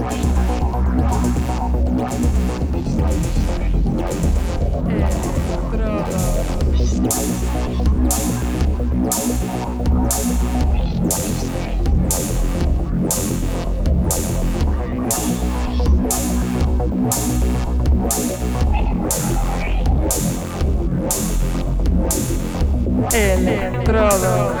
Estrada. Electrodos.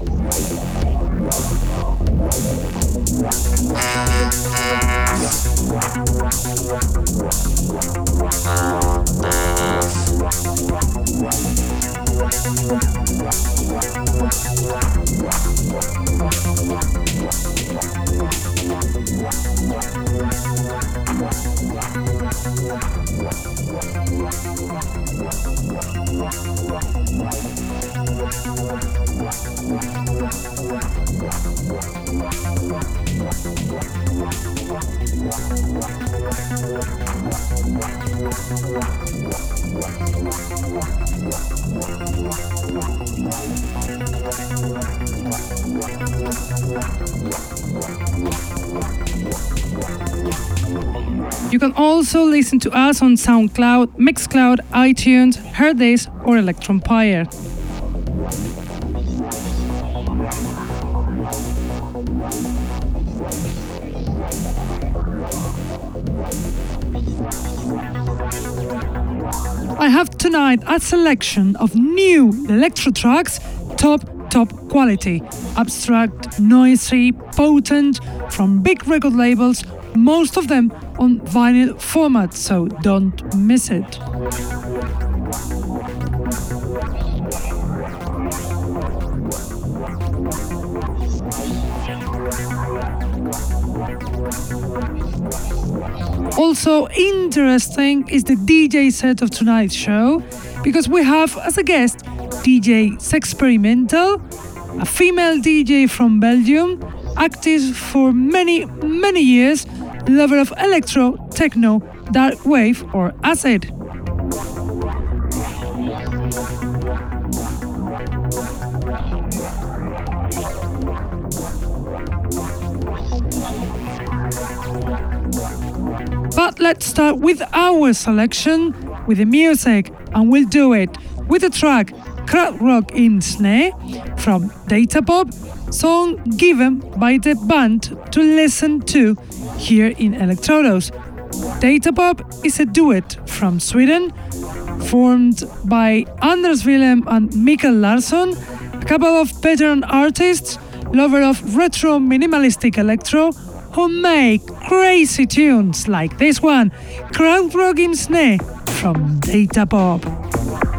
Listen to us on SoundCloud, Mixcloud, iTunes, Hearthis, or Electronpire. I have tonight a selection of new electro tracks, top, top quality, abstract, noisy, potent, from big record labels, most of them on vinyl format, so don't miss it. Also interesting is the DJ set of tonight's show because we have as a guest DJ Sexperimental, a female DJ from Belgium, active for many, many years, lover of electro, techno, dark wave, or acid. But let's start with our selection with the music, and we'll do it with the track Krautrock in Schnee from Datapop, song given by the band to listen to here in Electrodos. Datapop is a duet from Sweden, formed by Anders Willem and Mikael Larsson, a couple of veteran artists, lover of retro minimalistic electro, who make crazy tunes like this one, Krautrock in Schnee from Datapop.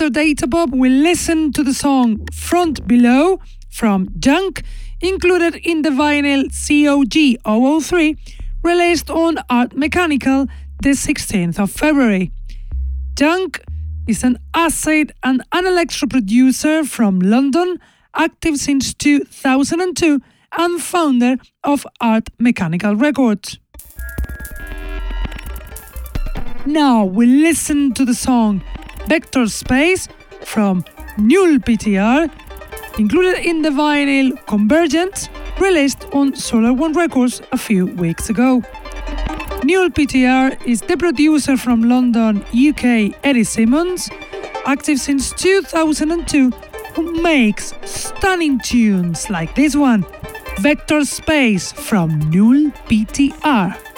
After Datapop, we listen to the song Front Below from Junk, included in the vinyl COG 003, released on Art Mechanical the 16th of February. Junk is an acid and an electro producer from London, active since 2002 and founder of Art Mechanical Records. Now we listen to the song Vector Space from Null PTR, included in the vinyl Convergence, released on Solar One Records a few weeks ago. Null PTR is the producer from London, UK, Eddie Simmons, active since 2002, who makes stunning tunes like this one, Vector Space from Null PTR.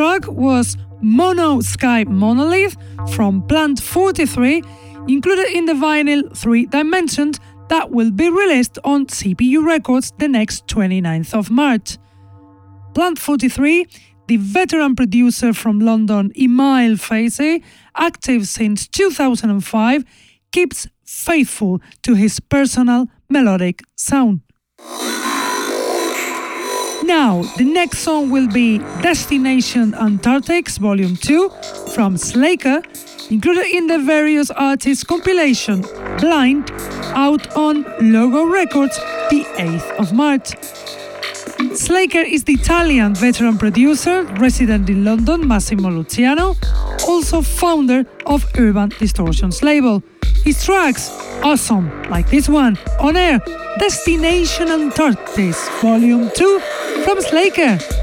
Track was Mono Sky Monolith from Plant 43, included in the vinyl 3 Dimensions that will be released on CPU Records the next 29th of March. Plant 43, the veteran producer from London Emile Facey, active since 2005, keeps faithful to his personal melodic sound. Now, the next song will be Destination Antarctics Volume 2 from Slaker, included in the various artists compilation Blind, out on Logo Records the 8th of March. Slaker is the Italian veteran producer resident in London, Massimo Luciano, also founder of Urban Distortions label. His tracks, awesome, like this one, on air, Destination Antarctis, Volume 2 from Slaker.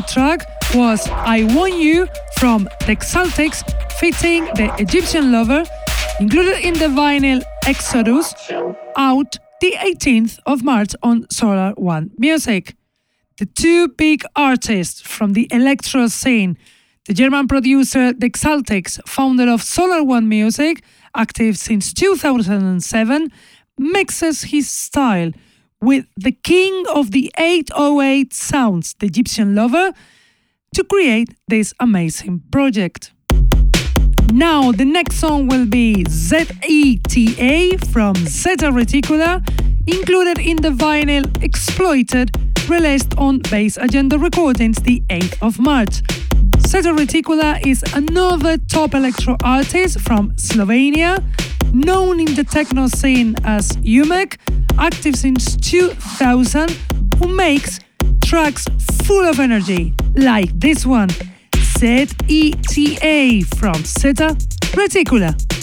Track was I Want You from the Exaltics fitting the Egyptian Lover, included in the vinyl Exodus, out the 18th of March on Solar One Music. The two big artists from the electro scene, the German producer The Exaltics, founder of Solar One Music, active since 2007, mixes his style with the king of the 808 sounds, the Egyptian lover, to create this amazing project. Now, the next song will be ZETA from Zeta Reticula, included in the vinyl Exploited, released on Bass Agenda Recordings the 8th of March. Zeta Reticula is another top electro artist from Slovenia, known in the techno scene as Umek, active since 2000, who makes tracks full of energy, like this one, ZETA from Zeta Reticula.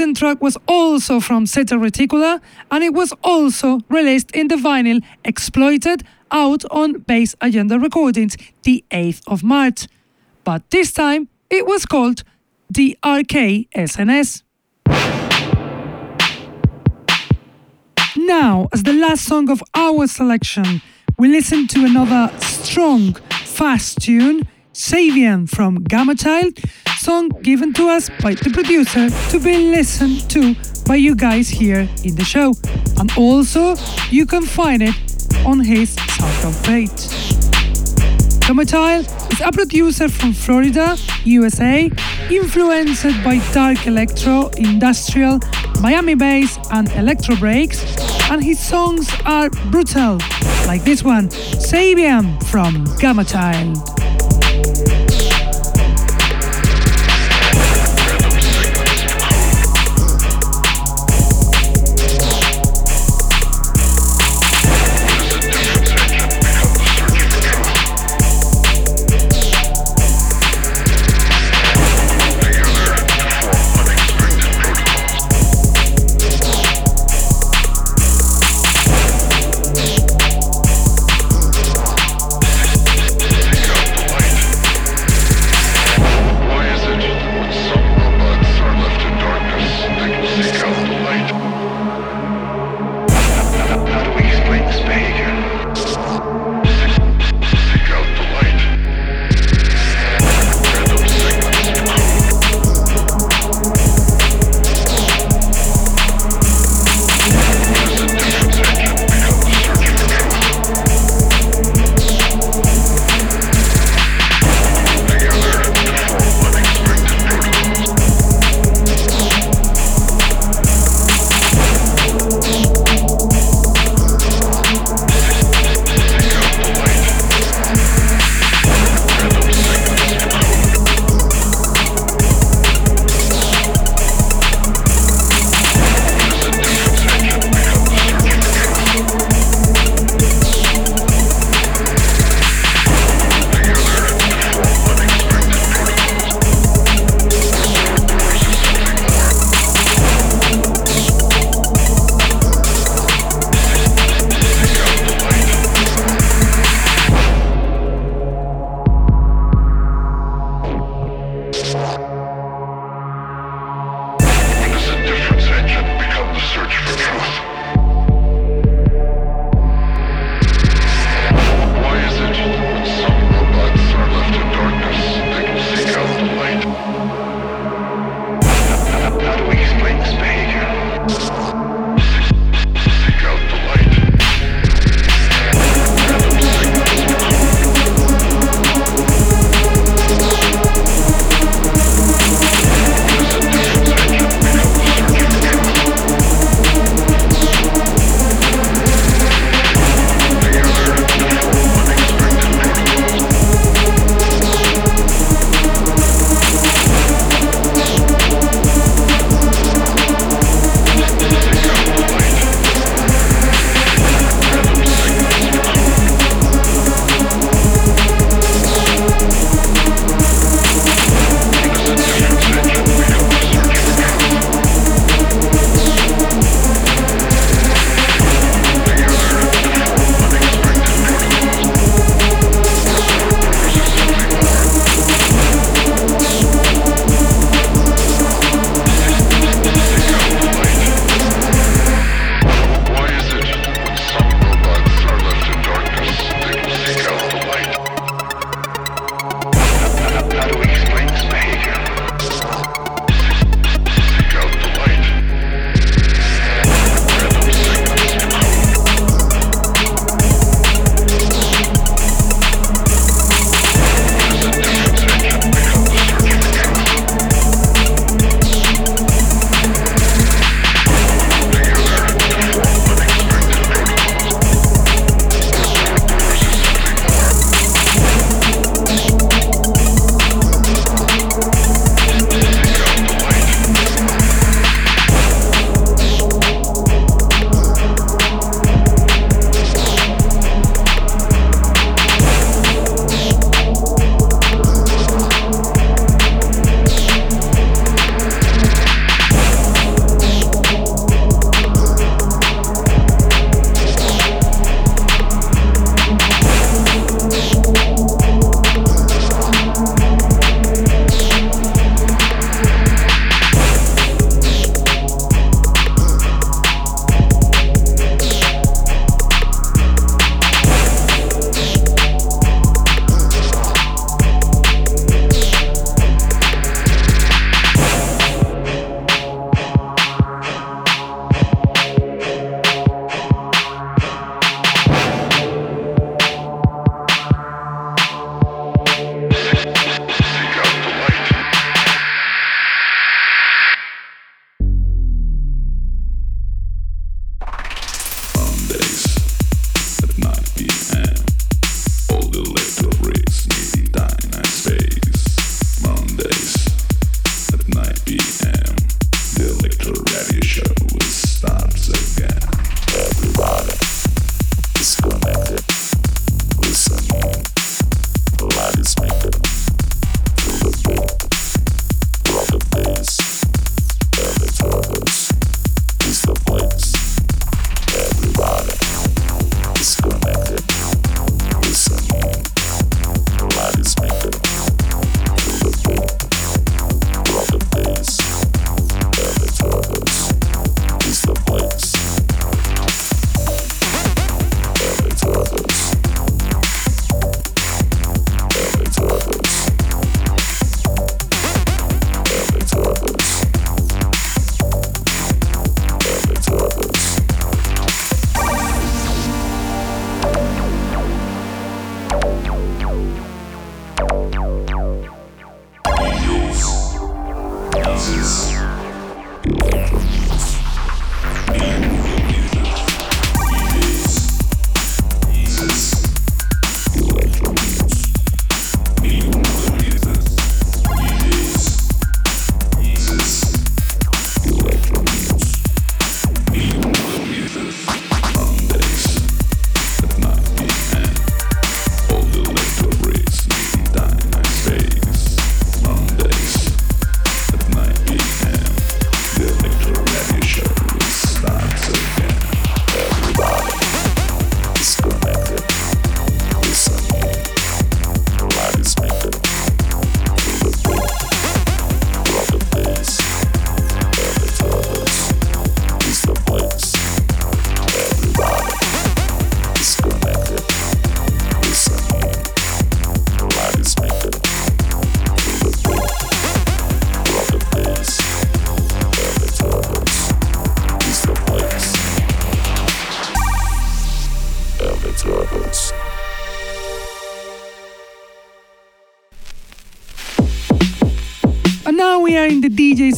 Written track was also from Zeta Reticula and it was also released in the vinyl Exploited out on Bass Agenda Recordings the 8th of March. But this time it was called DRK SNS. Now, as the last song of our selection, we listen to another strong, fast tune, Savian from Gamma Child, song given to us by the producer to be listened to by you guys here in the show. And also, you can find it on his SoundCloud page. Tomatile is a producer from Florida, USA, influenced by dark electro, industrial, Miami bass, and electro breaks, and his songs are brutal, like this one, Sabian from Gamma Child.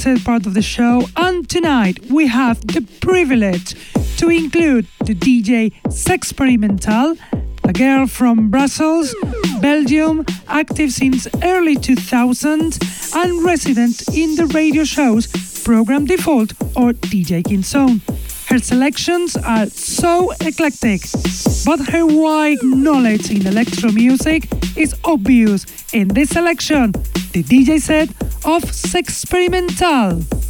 Part of the show, and tonight we have the privilege to include the DJ Sexperimental, a girl from Brussels, Belgium, active since early 2000 and resident in the radio shows Program Default or DJ King Zone. Her selections are so eclectic, but her wide knowledge in electro music is obvious in this selection, the DJ set of Sexperimental.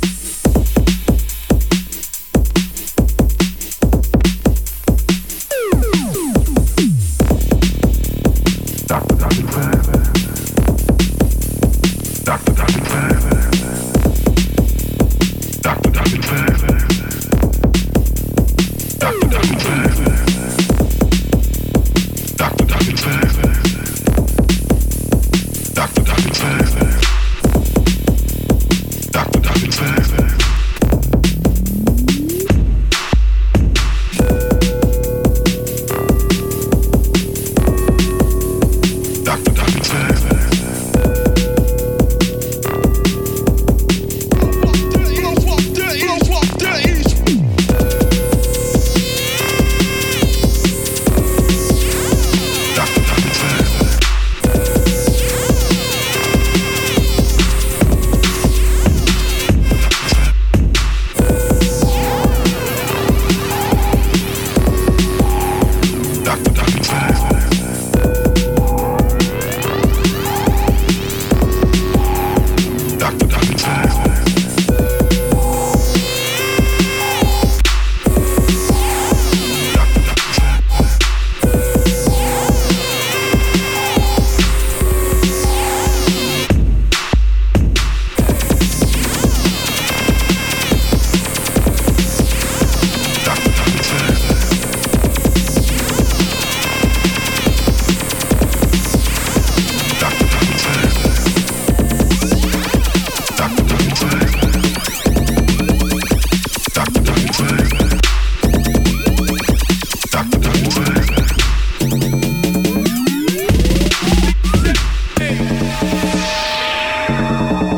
Música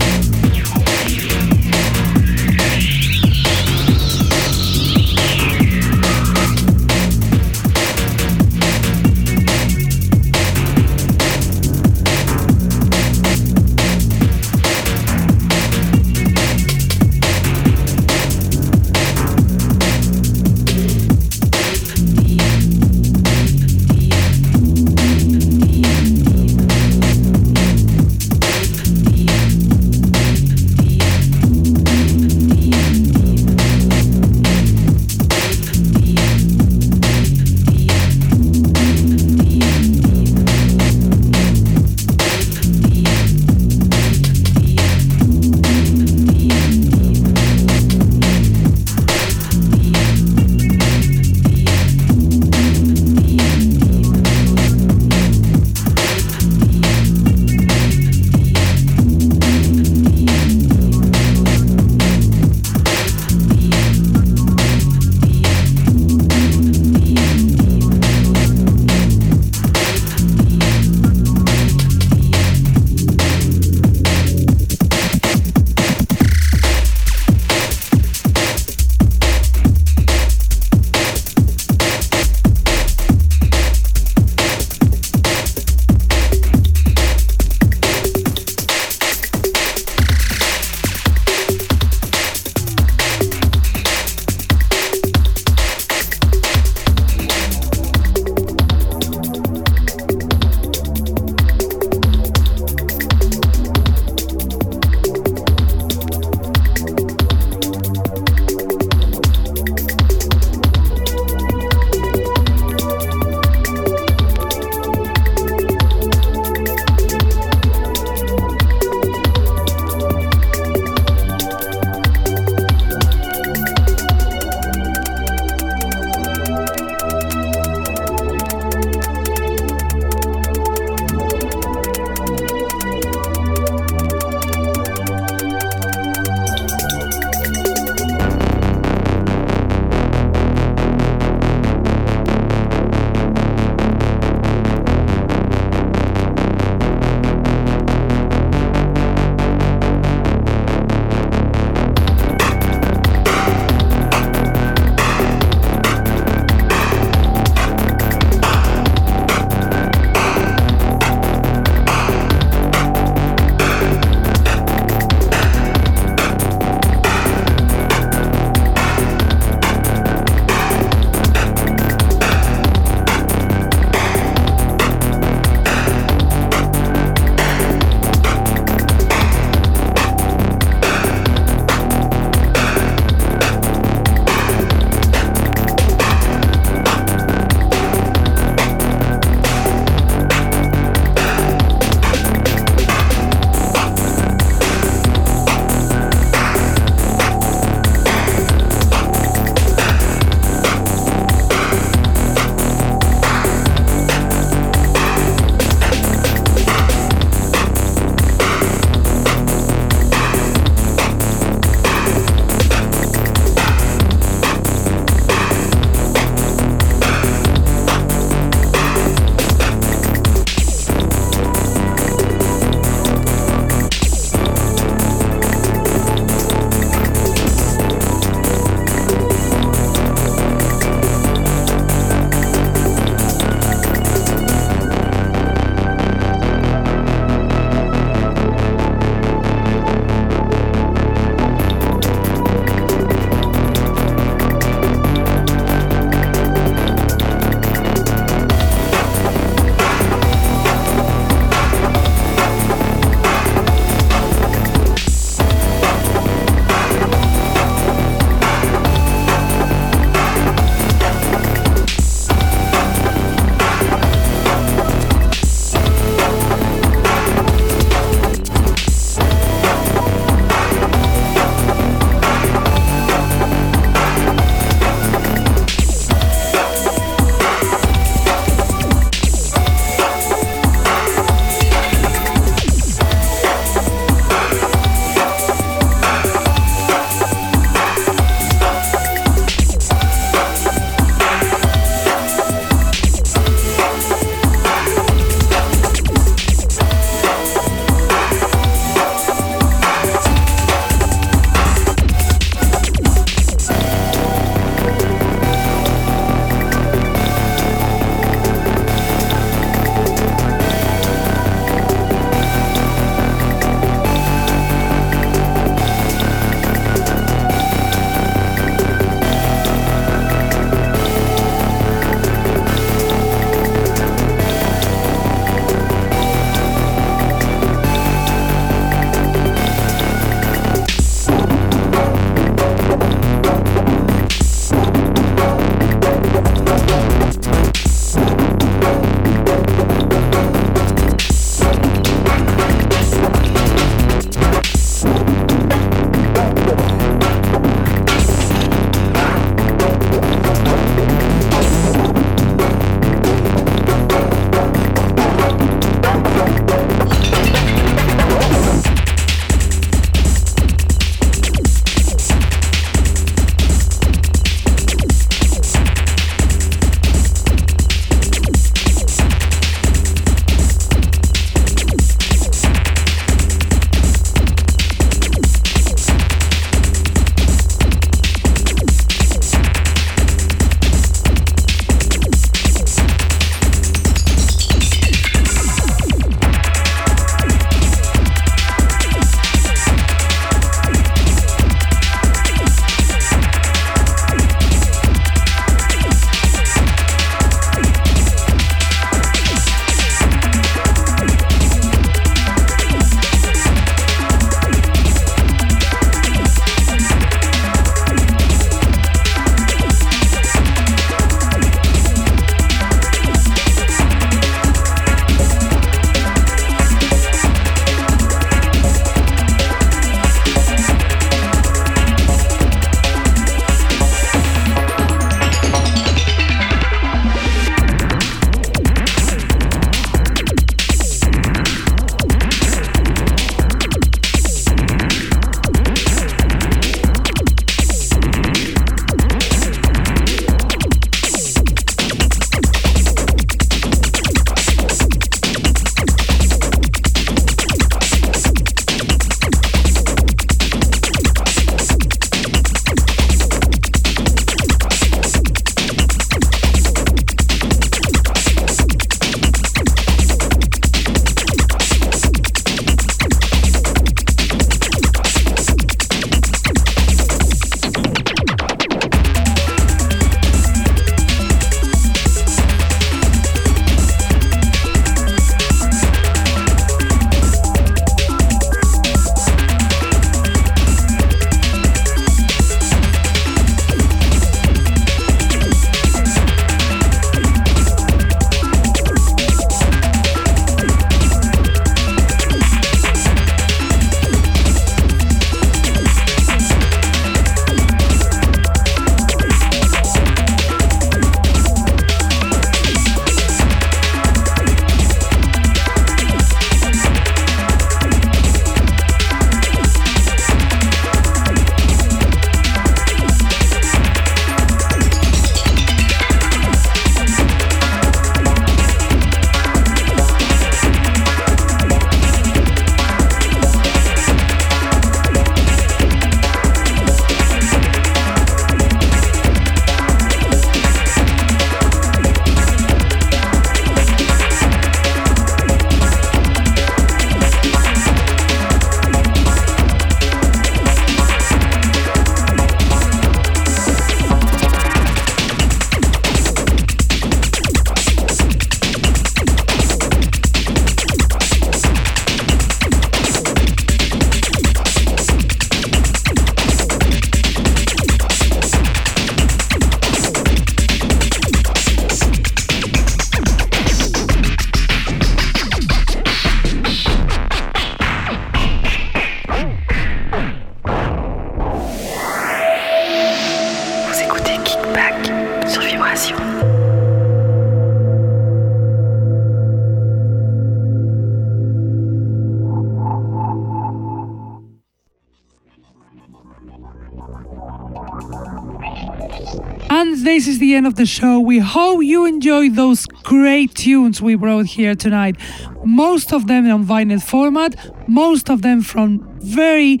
the show. We hope you enjoyed those great tunes we brought here tonight. Most of them on vinyl format, most of them from very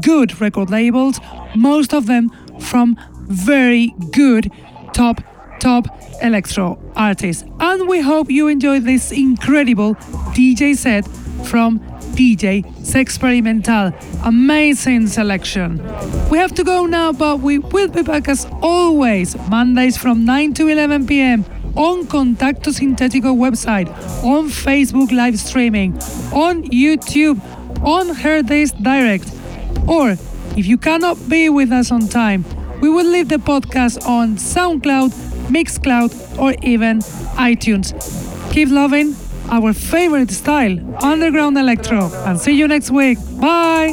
good record labels, most of them from very good top top electro artists. And we hope you enjoyed this incredible DJ set from DJ Sexperimental. Amazing selection. We have to go now, but we will be back as always, Mondays from 9 to 11 pm on Contacto Sintetico website, on Facebook live streaming, on YouTube, on Herdays Direct. Or if you cannot be with us on time, we will leave the podcast on SoundCloud, Mixcloud, or even iTunes. Keep loving our favorite style, underground electro. And see you next week. Bye!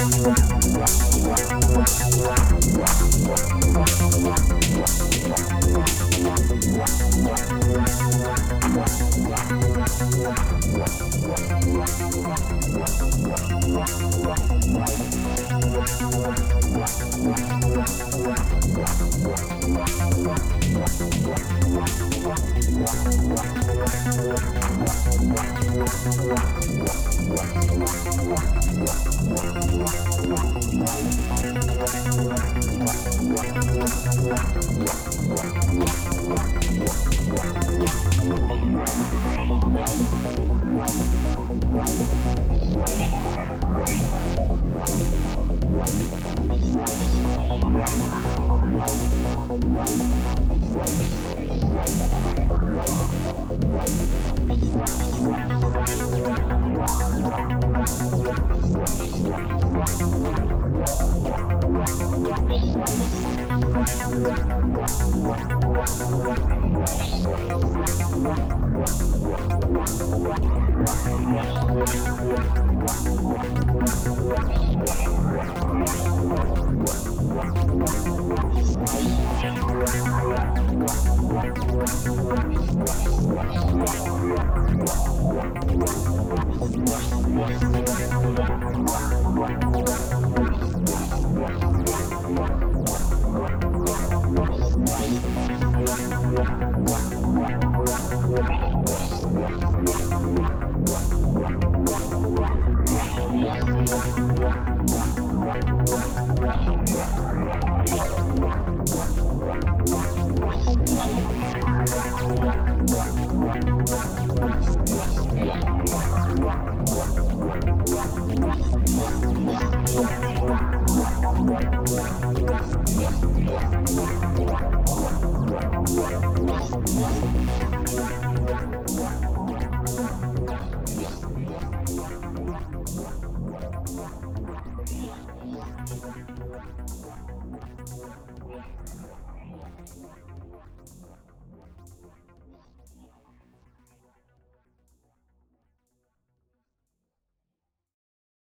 Thank